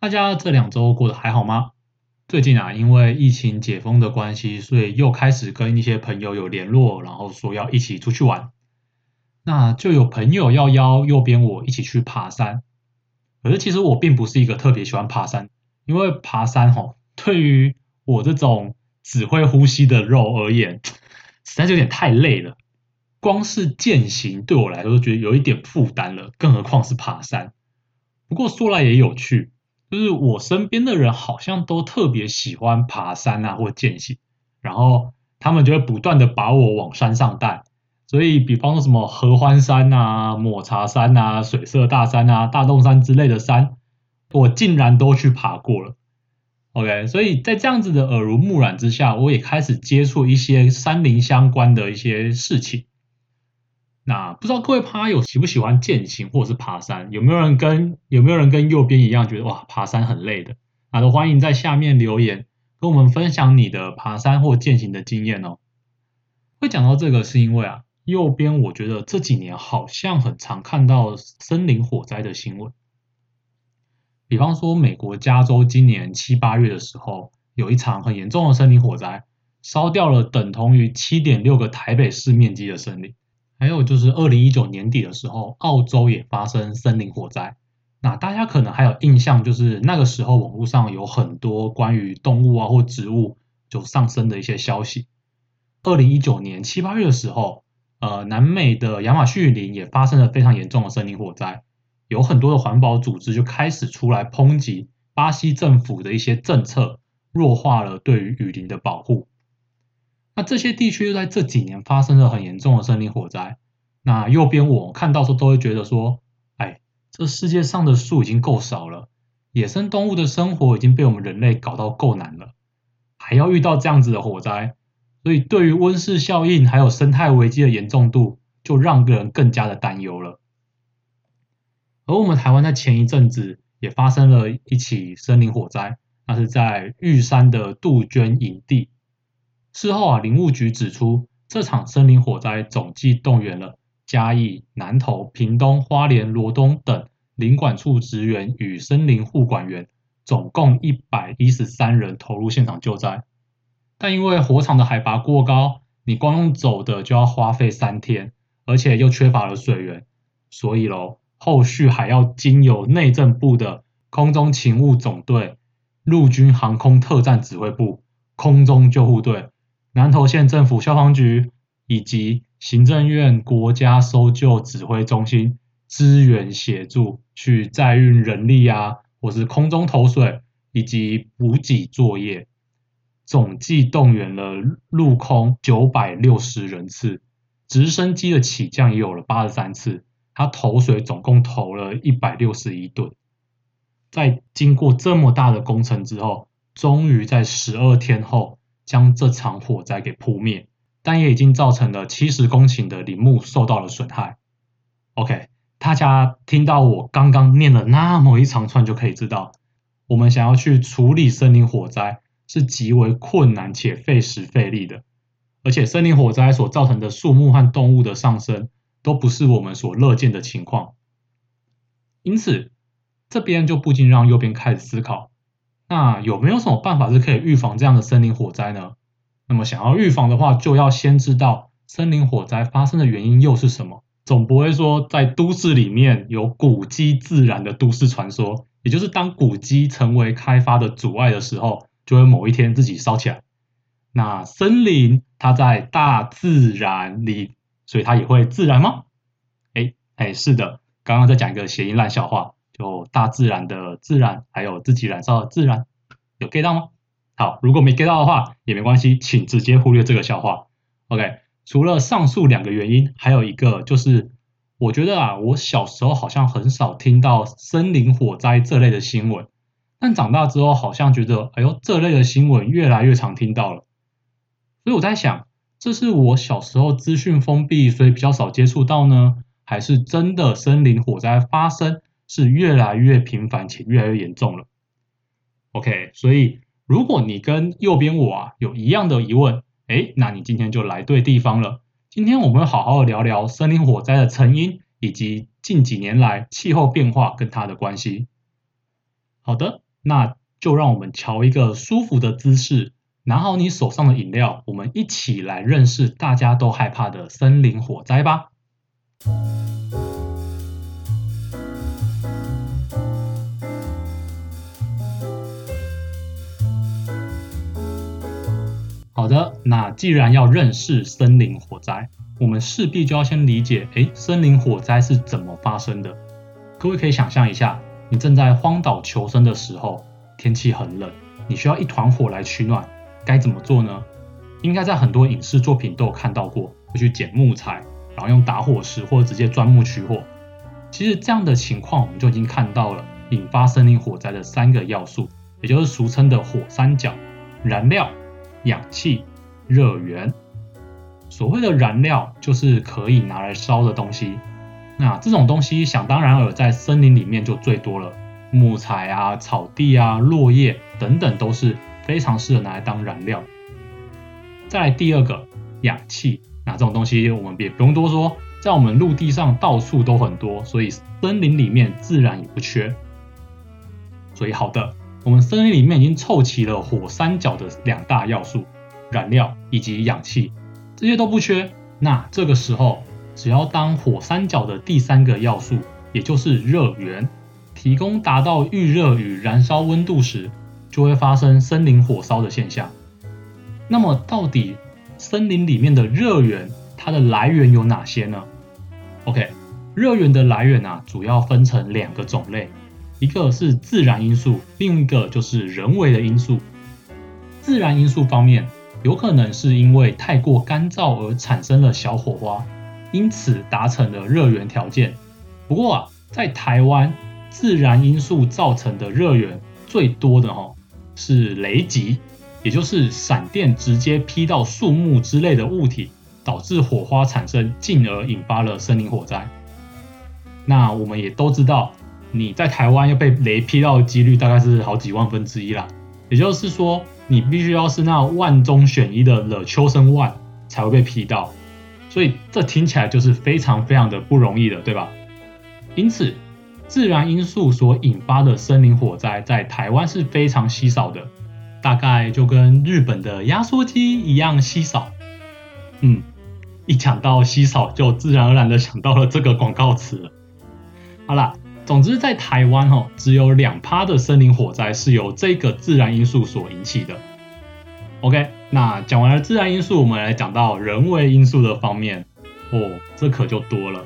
大家这两周过得还好吗？最近啊，因为疫情解封的关系，所以又开始跟一些朋友有联络，然后说要一起出去玩。那就有朋友要邀右边我一起去爬山。可是其实我并不是一个特别喜欢爬山，因为爬山吼，对于我这种只会呼吸的肉而言，实在是有点太累了。光是健行对我来说，觉得有一点负担了，更何况是爬山。不过说来也有趣。就是我身边的人好像都特别喜欢爬山啊，或健行，然后他们就会不断的把我往山上带。所以，比方说什么合欢山啊、抹茶山啊、水色大山啊、大洞山之类的山，我竟然都去爬过了。OK，所以在这样子的耳濡目染之下，我也开始接触一些山林相关的一些事情。那不知道各位趴友喜不喜欢健行或者是爬山？有没有人跟有没有人跟右边一样觉得哇爬山很累的？那都欢迎在下面留言跟我们分享你的爬山或健行的经验哦。会讲到这个是因为啊，右边我觉得这几年好像很常看到森林火灾的新闻。比方说美国加州今年七八月的时候，有一场很严重的森林火灾，烧掉了等同于七点六个台北市面积的森林。还有就是二零一九年底的时候，澳洲也发生森林火灾。那大家可能还有印象，就是那个时候网络上有很多关于动物啊或植物就上升的一些消息。二零一九年七八月的时候，呃，南美的亚马逊雨林也发生了非常严重的森林火灾，有很多的环保组织就开始出来抨击巴西政府的一些政策，弱化了对于雨林的保护。那这些地区又在这几年发生了很严重的森林火灾。那右边我看到时候都会觉得说，哎，这世界上的树已经够少了，野生动物的生活已经被我们人类搞到够难了，还要遇到这样子的火灾，所以对于温室效应还有生态危机的严重度，就让人更加的担忧了。而我们台湾在前一阵子也发生了一起森林火灾，那是在玉山的杜鹃营地。事后啊，林务局指出，这场森林火灾总计动员了嘉义、南投、屏东、花莲、罗东等林管处职员与森林护管员，总共一百一十三人投入现场救灾。但因为火场的海拔过高，你光用走的就要花费三天，而且又缺乏了水源，所以咯，后续还要经由内政部的空中勤务总队、陆军航空特战指挥部、空中救护队。南投县政府消防局以及行政院国家搜救指挥中心支援协助，去载运人力啊，或是空中投水以及补给作业，总计动员了陆空九百六十人次，直升机的起降也有了八十三次，它投水总共投了一百六十一吨，在经过这么大的工程之后，终于在十二天后。将这场火灾给扑灭，但也已经造成了七十公顷的林木受到了损害。OK，大家听到我刚刚念了那么一长串，就可以知道，我们想要去处理森林火灾是极为困难且费时费力的，而且森林火灾所造成的树木和动物的上升，都不是我们所乐见的情况。因此，这边就不禁让右边开始思考。那有没有什么办法是可以预防这样的森林火灾呢？那么想要预防的话，就要先知道森林火灾发生的原因又是什么。总不会说在都市里面有古迹自燃的都市传说，也就是当古迹成为开发的阻碍的时候，就会某一天自己烧起来。那森林它在大自然里，所以它也会自燃吗？哎哎，是的，刚刚在讲一个谐音烂笑话。有大自然的自然，还有自己燃烧的自然，有 get 到吗？好，如果没 get 到的话也没关系，请直接忽略这个笑话。OK，除了上述两个原因，还有一个就是，我觉得啊，我小时候好像很少听到森林火灾这类的新闻，但长大之后好像觉得，哎呦，这类的新闻越来越常听到了。所以我在想，这是我小时候资讯封闭，所以比较少接触到呢，还是真的森林火灾发生是越来越频繁且越来越严重了？OK，所以如果你跟右边我啊有一样的疑问，哎，那你今天就来对地方了。今天我们好好的聊聊森林火灾的成因，以及近几年来气候变化跟它的关系。好的，那就让我们乔一个舒服的姿势。拿好你手上的饮料，我们一起来认识大家都害怕的森林火灾吧。好的，那既然要认识森林火灾，我们势必就要先理解，诶，森林火灾是怎么发生的？各位可以想象一下，你正在荒岛求生的时候，天气很冷，你需要一团火来取暖。该怎么做呢？应该在很多影视作品都有看到过，会去捡木材，然后用打火石或者直接钻木取火。其实这样的情况，我们就已经看到了引发森林火灾的三个要素，也就是俗称的火三角：燃料、氧气、热源。所谓的燃料，就是可以拿来烧的东西。那这种东西，想当然尔，在森林里面就最多了，木材啊、草地啊、落叶等等都是。非常适合拿来当燃料。再来第二个，氧气，那这种东西我们也不用多说，在我们陆地上到处都很多，所以森林里面自然也不缺。所以好的，我们森林里面已经凑齐了火三角的两大要素，燃料以及氧气，这些都不缺。那这个时候，只要当火三角的第三个要素，也就是热源，提供达到预热与燃烧温度时，就会发生森林火烧的现象。那么，到底森林里面的热源它的来源有哪些呢？OK，热源的来源啊，主要分成两个种类，一个是自然因素，另一个就是人为的因素。自然因素方面，有可能是因为太过干燥而产生了小火花，因此达成了热源条件。不过啊，在台湾，自然因素造成的热源最多的哈。是雷击，也就是闪电直接劈到树木之类的物体，导致火花产生，进而引发了森林火灾。那我们也都知道，你在台湾要被雷劈到的几率大概是好几万分之一啦。也就是说，你必须要是那万中选一的 The Chosen One 才会被劈到。所以这听起来就是非常非常的不容易的，对吧？因此。自然因素所引发的森林火灾在台湾是非常稀少的，大概就跟日本的压缩机一样稀少。嗯，一讲到稀少，就自然而然的想到了这个广告词。好啦，总之在台湾哦，只有两趴的森林火灾是由这个自然因素所引起的。OK，那讲完了自然因素，我们来讲到人为因素的方面。哦，这可就多了。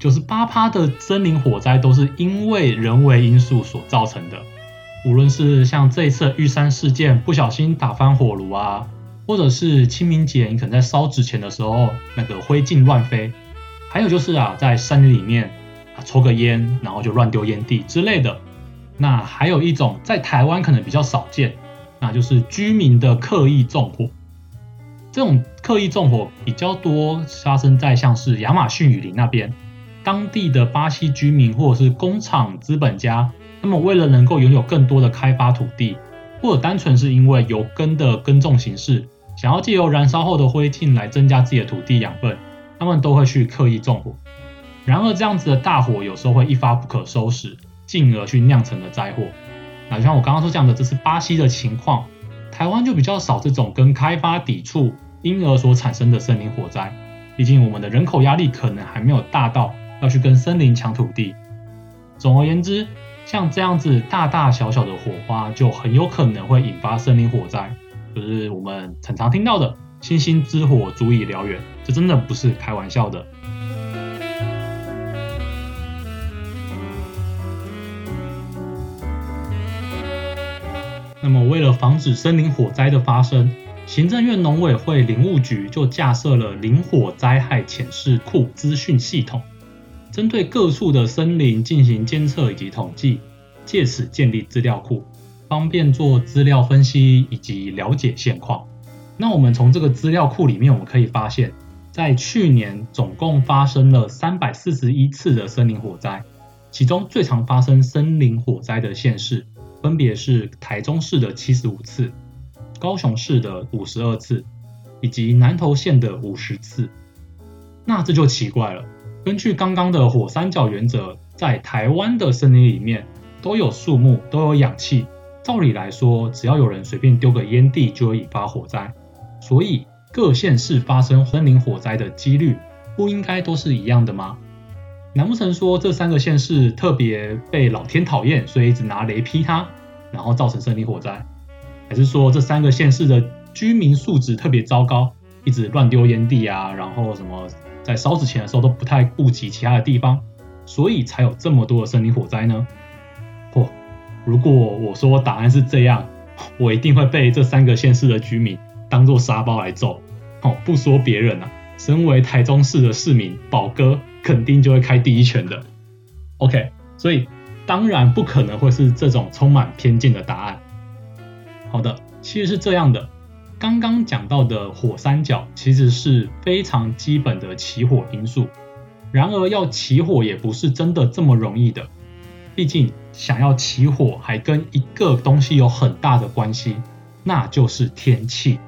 九十八趴的森林火灾都是因为人为因素所造成的，无论是像这一次玉山事件不小心打翻火炉啊，或者是清明节你可能在烧纸钱的时候那个灰烬乱飞，还有就是啊在山里面抽个烟然后就乱丢烟蒂之类的。那还有一种在台湾可能比较少见，那就是居民的刻意纵火。这种刻意纵火比较多发生在像是亚马逊雨林那边。当地的巴西居民或者是工厂资本家，那么为了能够拥有更多的开发土地，或者单纯是因为油耕的耕种形式，想要借由燃烧后的灰烬来增加自己的土地养分，他们都会去刻意纵火。然而，这样子的大火有时候会一发不可收拾，进而去酿成了灾祸。那就像我刚刚说这样的，这是巴西的情况，台湾就比较少这种跟开发抵触，因而所产生的森林火灾。毕竟我们的人口压力可能还没有大到。要去跟森林抢土地。总而言之，像这样子大大小小的火花，就很有可能会引发森林火灾，就是我们常常听到的“星星之火足以燎原”，这真的不是开玩笑的。那么，为了防止森林火灾的发生，行政院农委会林务局就架设了林火灾害潜势库资讯系统。针对各处的森林进行监测以及统计，借此建立资料库，方便做资料分析以及了解现况。那我们从这个资料库里面，我们可以发现，在去年总共发生了三百四十一次的森林火灾，其中最常发生森林火灾的县市，分别是台中市的七十五次、高雄市的五十二次，以及南投县的五十次。那这就奇怪了，根据刚刚的火三角原则，在台湾的森林里面都有树木，都有氧气，照理来说，只要有人随便丢个烟蒂，就会引发火灾。所以各县市发生森林火灾的几率不应该都是一样的吗？难不成说这三个县市特别被老天讨厌，所以一直拿雷劈它，然后造成森林火灾？还是说这三个县市的居民素质特别糟糕，一直乱丢烟蒂啊，然后什么在烧纸钱的时候都不太顾及其他的地方，所以才有这么多的森林火灾呢？嚯！如果我说答案是这样，我一定会被这三个县市的居民。当做沙包来揍，哦，不说别人啊，身为台中市的市民，宝哥肯定就会开第一拳的。OK，所以当然不可能会是这种充满偏见的答案。好的，其实是这样的，刚刚讲到的火三角其实是非常基本的起火因素，然而要起火也不是真的这么容易的，毕竟想要起火还跟一个东西有很大的关系，那就是天气。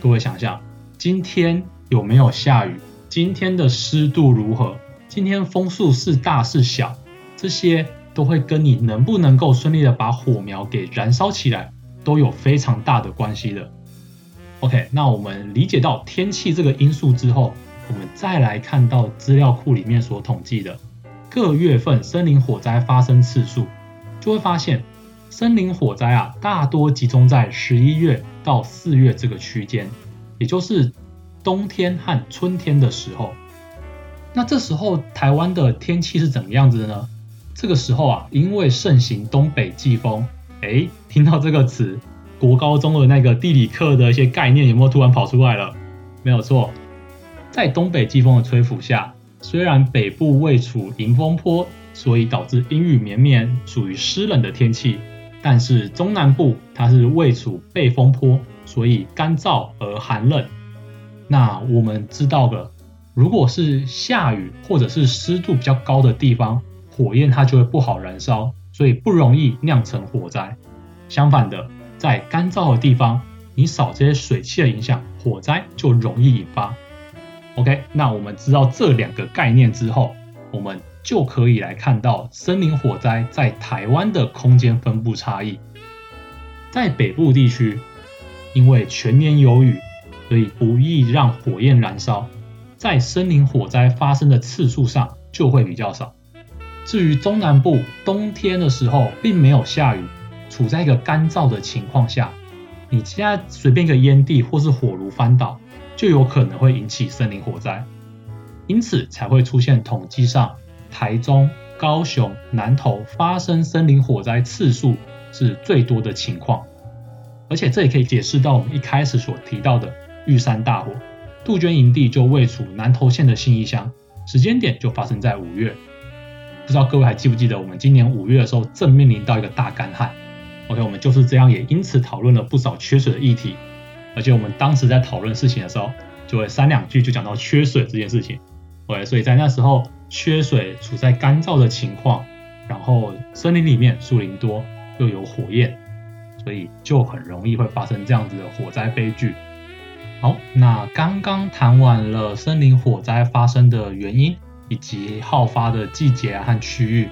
各位想想，今天有没有下雨？今天的湿度如何？今天风速是大是小？这些都会跟你能不能够顺利的把火苗给燃烧起来，都有非常大的关系的。OK，那我们理解到天气这个因素之后，我们再来看到资料库里面所统计的各月份森林火灾发生次数，就会发现。森林火灾啊，大多集中在十一月到四月这个区间，也就是冬天和春天的时候。那这时候台湾的天气是怎么样子的呢？这个时候啊，因为盛行东北季风，诶，听到这个词，国高中的那个地理课的一些概念有没有突然跑出来了？没有错，在东北季风的吹拂下，虽然北部位处迎风坡，所以导致阴雨绵绵，属于湿冷的天气。但是中南部它是位处背风坡，所以干燥而寒冷。那我们知道了，如果是下雨或者是湿度比较高的地方，火焰它就会不好燃烧，所以不容易酿成火灾。相反的，在干燥的地方，你少这些水汽的影响，火灾就容易引发。OK，那我们知道这两个概念之后，我们。就可以来看到森林火灾在台湾的空间分布差异。在北部地区，因为全年有雨，所以不易让火焰燃烧，在森林火灾发生的次数上就会比较少。至于中南部，冬天的时候并没有下雨，处在一个干燥的情况下，你现在随便一个烟蒂或是火炉翻倒，就有可能会引起森林火灾，因此才会出现统计上。台中、高雄、南投发生森林火灾次数是最多的情况，而且这也可以解释到我们一开始所提到的玉山大火，杜鹃营地就位处南投县的信义乡，时间点就发生在五月。不知道各位还记不记得，我们今年五月的时候正面临到一个大干旱。OK，我们就是这样，也因此讨论了不少缺水的议题，而且我们当时在讨论事情的时候，就会三两句就讲到缺水这件事情。OK，所以在那时候。缺水，处在干燥的情况，然后森林里面树林多，又有火焰，所以就很容易会发生这样子的火灾悲剧。好，那刚刚谈完了森林火灾发生的原因以及好发的季节和区域，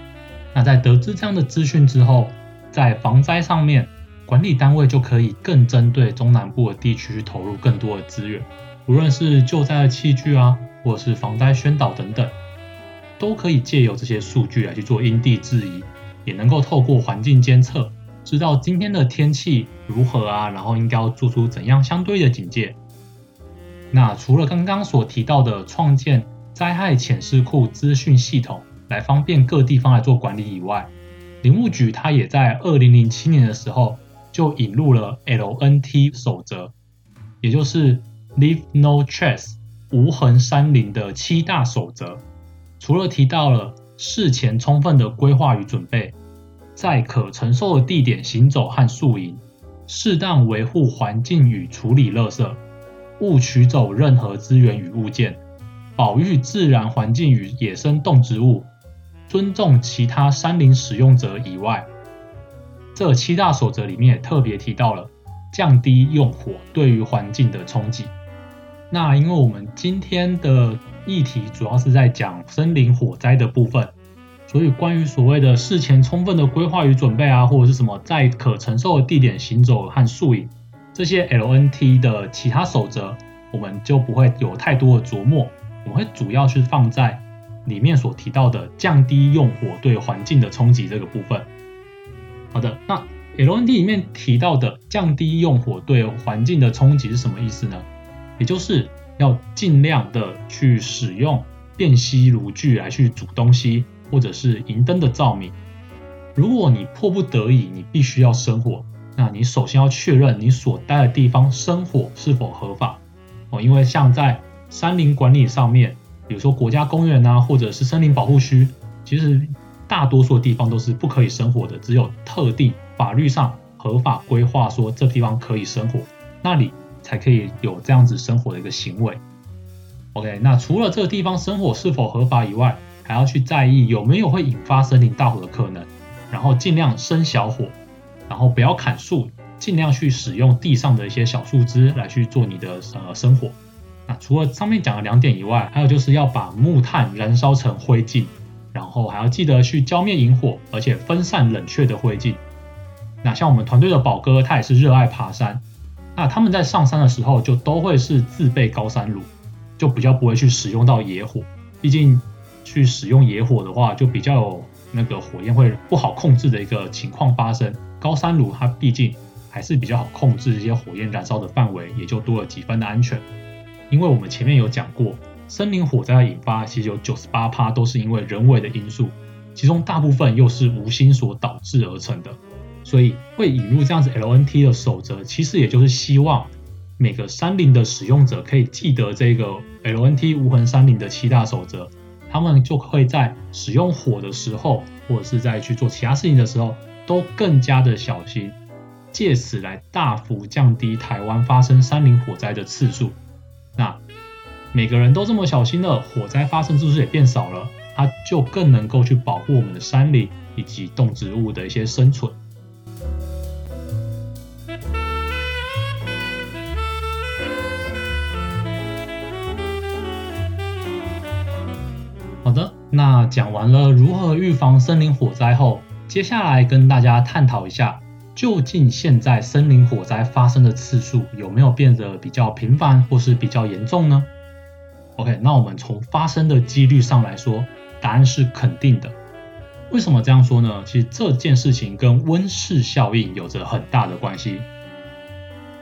那在得知这样的资讯之后，在防灾上面，管理单位就可以更针对中南部的地区去投入更多的资源，无论是救灾的器具啊，或者是防灾宣导等等。都可以借由这些数据来去做因地制宜，也能够透过环境监测，知道今天的天气如何啊，然后应该要做出怎样相对的警戒。那除了刚刚所提到的创建灾害潜势库资讯系统，来方便各地方来做管理以外，林务局它也在二零零七年的时候就引入了 LNT 守则，也就是 Leave No Trace 无痕山林的七大守则。除了提到了事前充分的规划与准备，在可承受的地点行走和宿营，适当维护环境与处理垃圾，勿取走任何资源与物件，保育自然环境与野生动植物，尊重其他山林使用者以外，这七大守则里面也特别提到了降低用火对于环境的冲击。那因为我们今天的议题主要是在讲森林火灾的部分，所以关于所谓的事前充分的规划与准备啊，或者是什么在可承受的地点行走和宿营这些 LNT 的其他守则，我们就不会有太多的琢磨，我们会主要是放在里面所提到的降低用火对环境的冲击这个部分。好的，那 LNT 里面提到的降低用火对环境的冲击是什么意思呢？也就是要尽量的去使用便携炉具来去煮东西，或者是银灯的照明。如果你迫不得已，你必须要生火，那你首先要确认你所待的地方生火是否合法哦。因为像在山林管理上面，比如说国家公园啊，或者是森林保护区，其实大多数地方都是不可以生火的，只有特定法律上合法规划说这地方可以生火，那里。才可以有这样子生火的一个行为。OK，那除了这个地方生火是否合法以外，还要去在意有没有会引发森林大火的可能，然后尽量生小火，然后不要砍树，尽量去使用地上的一些小树枝来去做你的呃生火。那除了上面讲的两点以外，还有就是要把木炭燃烧成灰烬，然后还要记得去浇灭引火，而且分散冷却的灰烬。那像我们团队的宝哥，他也是热爱爬山。那他们在上山的时候，就都会是自备高山炉，就比较不会去使用到野火。毕竟去使用野火的话，就比较有那个火焰会不好控制的一个情况发生。高山炉它毕竟还是比较好控制这些火焰燃烧的范围，也就多了几分的安全。因为我们前面有讲过，森林火灾的引发其实有九十八趴都是因为人为的因素，其中大部分又是无心所导致而成的。所以会引入这样子 LNT 的守则，其实也就是希望每个山林的使用者可以记得这个 LNT 无痕山林的七大守则，他们就会在使用火的时候，或者是在去做其他事情的时候，都更加的小心，借此来大幅降低台湾发生山林火灾的次数。那每个人都这么小心了，火灾发生次数也变少了，它就更能够去保护我们的山林以及动植物的一些生存。好的那讲完了如何预防森林火灾后，接下来跟大家探讨一下，究竟现在森林火灾发生的次数有没有变得比较频繁或是比较严重呢？OK，那我们从发生的几率上来说，答案是肯定的。为什么这样说呢？其实这件事情跟温室效应有着很大的关系。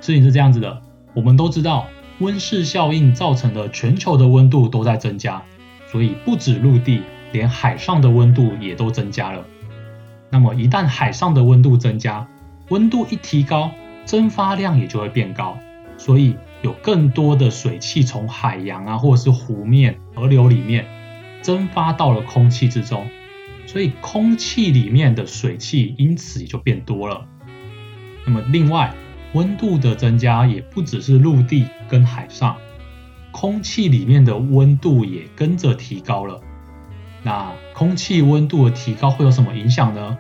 事情是这样子的，我们都知道温室效应造成的全球的温度都在增加。所以不止陆地，连海上的温度也都增加了。那么一旦海上的温度增加，温度一提高，蒸发量也就会变高。所以有更多的水汽从海洋啊，或者是湖面、河流里面蒸发到了空气之中，所以空气里面的水汽因此也就变多了。那么另外，温度的增加也不只是陆地跟海上。空气里面的温度也跟着提高了。那空气温度的提高会有什么影响呢？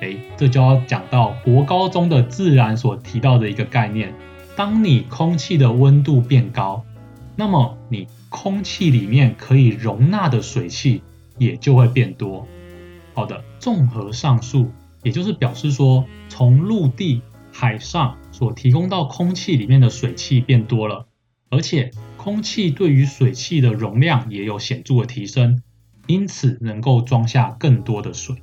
诶，这就要讲到国高中的自然所提到的一个概念。当你空气的温度变高，那么你空气里面可以容纳的水汽也就会变多。好的，综合上述，也就是表示说，从陆地、海上所提供到空气里面的水汽变多了，而且。空气对于水汽的容量也有显著的提升，因此能够装下更多的水。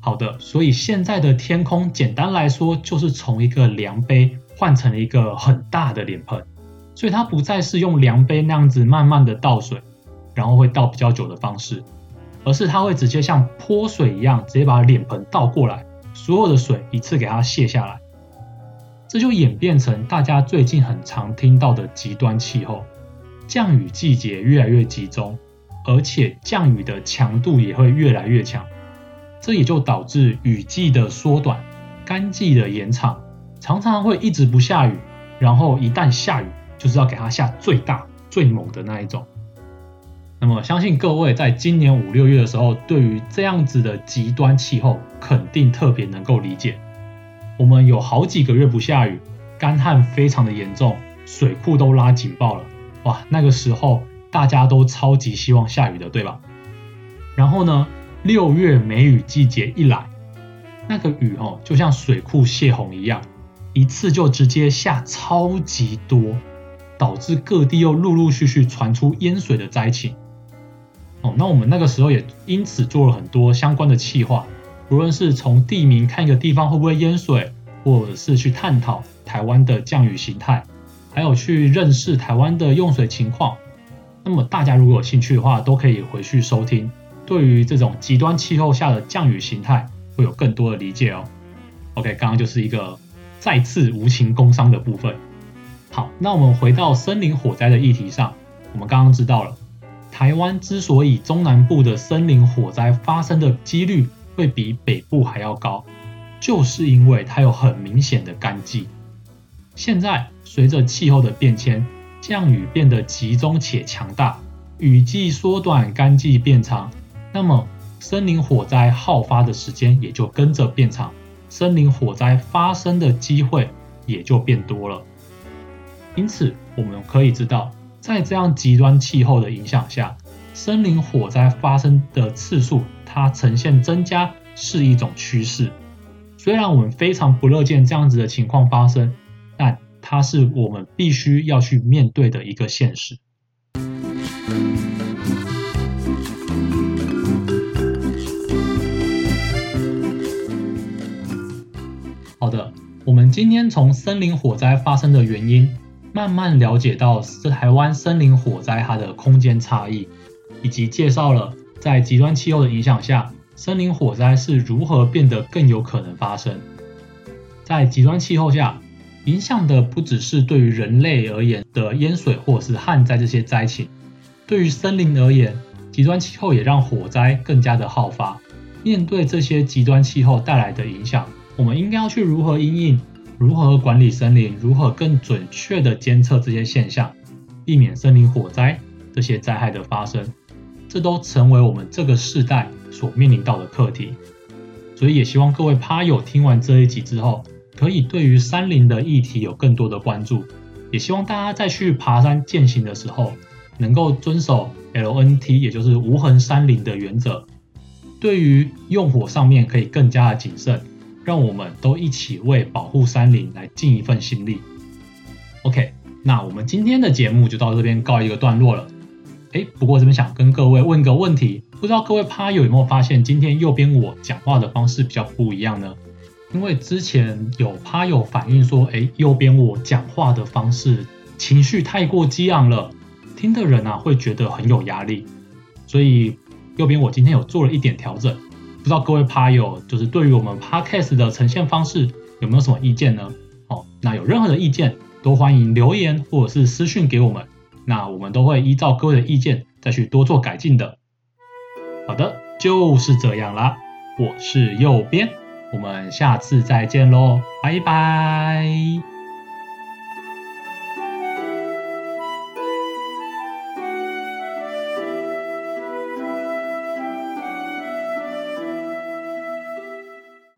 好的，所以现在的天空简单来说就是从一个量杯换成了一个很大的脸盆，所以它不再是用量杯那样子慢慢的倒水，然后会倒比较久的方式，而是它会直接像泼水一样，直接把脸盆倒过来，所有的水一次给它卸下来，这就演变成大家最近很常听到的极端气候。降雨季节越来越集中，而且降雨的强度也会越来越强。这也就导致雨季的缩短，干季的延长，常常会一直不下雨，然后一旦下雨，就是要给它下最大最猛的那一种。那么相信各位在今年五六月的时候，对于这样子的极端气候，肯定特别能够理解。我们有好几个月不下雨，干旱非常的严重，水库都拉警报了。哇，那个时候大家都超级希望下雨的，对吧？然后呢，六月梅雨季节一来，那个雨哦，就像水库泄洪一样，一次就直接下超级多，导致各地又陆陆续续传出淹水的灾情。哦，那我们那个时候也因此做了很多相关的企划，无论是从地名看一个地方会不会淹水，或者是去探讨台湾的降雨形态，还有去认识台湾的用水情况。那么大家如果有兴趣的话，都可以回去收听，对于这种极端气候下的降雨形态会有更多的理解哦。OK，刚刚就是一个再次无情工伤的部分。好，那我们回到森林火灾的议题上，我们刚刚知道了。台湾之所以中南部的森林火灾发生的几率会比北部还要高，就是因为它有很明显的干季。现在随着气候的变迁，降雨变得集中且强大，雨季缩短，干季变长，那么森林火灾好发的时间也就跟着变长，森林火灾发生的机会也就变多了。因此，我们可以知道。在这样极端气候的影响下，森林火灾发生的次数，它呈现增加是一种趋势。虽然我们非常不乐见这样子的情况发生，它是我们必须要去面对的一个现实。好的，我们今天从森林火灾发生的原因。慢慢了解到是台湾森林火灾它的空间差异，以及介绍了在极端气候的影响下，森林火灾是如何变得更有可能发生。在极端气候下，影响的不只是对于人类而言的淹水或是旱灾这些灾情，对于森林而言，极端气候也让火灾更加的好发。面对这些极端气候带来的影响，我们应该要去如何应应？如何管理森林？如何更准确地监测这些现象，避免森林火灾这些灾害的发生？这都成为我们这个世代所面临到的课题。所以也希望各位趴友听完这一集之后，可以对于山林的议题有更多的关注。也希望大家在去爬山践行的时候，能够遵守 LNT，也就是无痕山林的原则。对于用火上面，可以更加的谨慎。让我们都一起为保护山林来尽一份心力。OK，那我们今天的节目就到这边告一个段落了。诶，不过这边想跟各位问个问题，不知道各位趴友有没有发现，今天右边我讲话的方式比较不一样呢？因为之前有趴友反映说，诶，右边我讲话的方式情绪太过激昂了，听的人啊会觉得很有压力，所以右边我今天有做了一点调整。不知道各位趴友，就是对于我们 Podcast 的呈现方式有没有什么意见呢？哦，那有任何的意见都欢迎留言或者是私讯给我们，那我们都会依照各位的意见再去多做改进的。好的，就是这样啦，我是右边，我们下次再见喽，拜拜。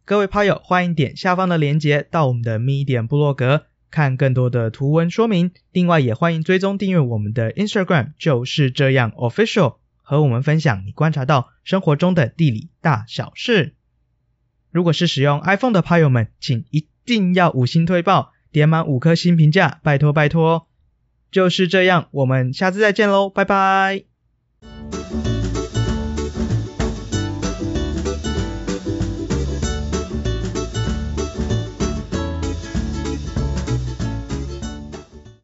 各位趴友，欢迎点下方的链接到我们的 Medium 部落格，看更多的图文说明。另外，也欢迎追踪订阅我们的 Instagram，就是这样 Official，和我们分享你观察到生活中的地理大小事。如果是使用 iPhone 的朋友们，请一定要五星推爆，点满五颗星评价，拜托拜托。就是这样，我们下次再见喽，拜拜。